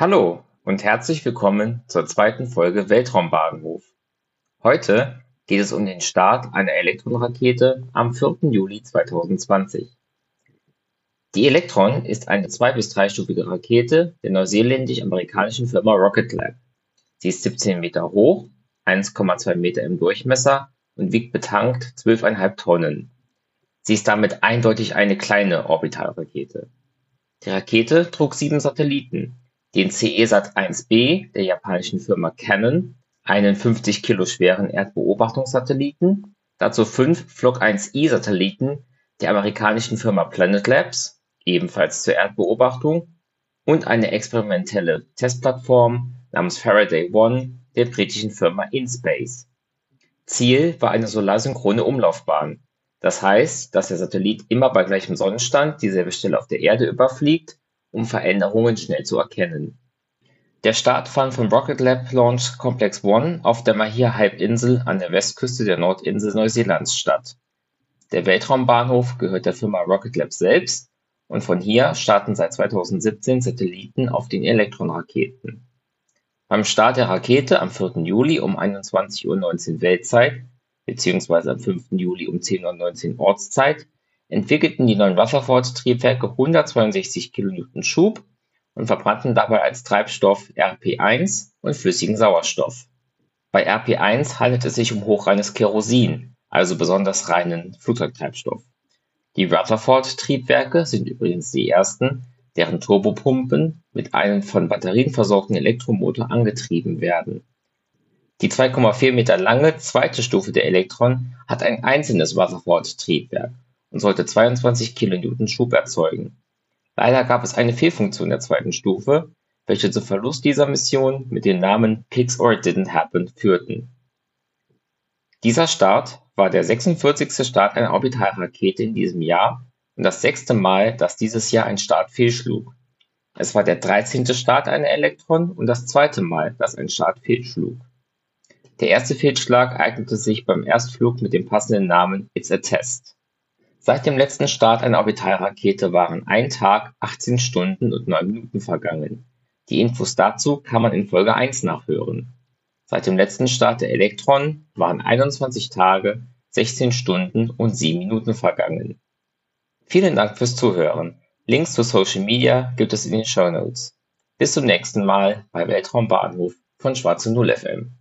Hallo und herzlich willkommen zur zweiten Folge Weltraumbahnhof. Heute geht es um den Start einer Elektronrakete am 4. Juli 2020. Die Electron ist eine zwei- bis dreistufige Rakete der neuseeländisch-amerikanischen Firma Rocket Lab. Sie ist 17 Meter hoch, 1,2 Meter im Durchmesser und wiegt betankt 12,5 Tonnen. Sie ist damit eindeutig eine kleine Orbitalrakete. Die Rakete trug sieben Satelliten, den CESat-1b der japanischen Firma Canon, einen 50 Kilo schweren Erdbeobachtungssatelliten, dazu fünf Flock 1i-Satelliten der amerikanischen Firma Planet Labs, ebenfalls zur Erdbeobachtung, und eine experimentelle Testplattform namens Faraday One der britischen Firma InSpace. Ziel war eine solarsynchrone Umlaufbahn, das heißt, dass der Satellit immer bei gleichem Sonnenstand dieselbe Stelle auf der Erde überfliegt, um Veränderungen schnell zu erkennen. Der Start fand vom Rocket Lab Launch Complex One auf der Mahia-Halbinsel an der Westküste der Nordinsel Neuseelands statt. Der Weltraumbahnhof gehört der Firma Rocket Lab selbst und von hier starten seit 2017 Satelliten auf den Elektron-Raketen. Beim Start der Rakete am 4. Juli um 21:19 Uhr Weltzeit beziehungsweise am 5. Juli um 10:19 Uhr Ortszeit entwickelten die neuen Rutherford-Triebwerke 162 kN Schub und verbrannten dabei als Treibstoff Rp1 und flüssigen Sauerstoff. Bei Rp1 handelt es sich um hochreines Kerosin, also besonders reinen Flugzeugtreibstoff. Die Rutherford-Triebwerke sind übrigens die ersten, deren Turbopumpen mit einem von Batterien versorgten Elektromotor angetrieben werden. Die 2,4 Meter lange zweite Stufe der Elektron hat ein einzelnes Rutherford-Triebwerk und sollte 22 kN Schub erzeugen. Leider gab es eine Fehlfunktion der zweiten Stufe, welche zum Verlust dieser Mission mit den Namen Pigs or It Didn't Happen führten. Dieser Start war der 46. Start einer Orbitalrakete in diesem Jahr und das sechste Mal, dass dieses Jahr ein Start fehlschlug. Es war der 13. Start einer Elektron und das zweite Mal, dass ein Start fehlschlug. Der erste Fehlschlag eignete sich beim Erstflug mit dem passenden Namen It's a Test. Seit dem letzten Start einer Orbitalrakete waren ein Tag, 18 Stunden und 9 Minuten vergangen. Die Infos dazu kann man in Folge 1 nachhören. Seit dem letzten Start der Elektron waren 21 Tage, 16 Stunden und 7 Minuten vergangen. Vielen Dank fürs Zuhören. Links zu Social Media gibt es in den Show Notes. Bis zum nächsten Mal bei Weltraumbahnhof von Schwarze Null FM.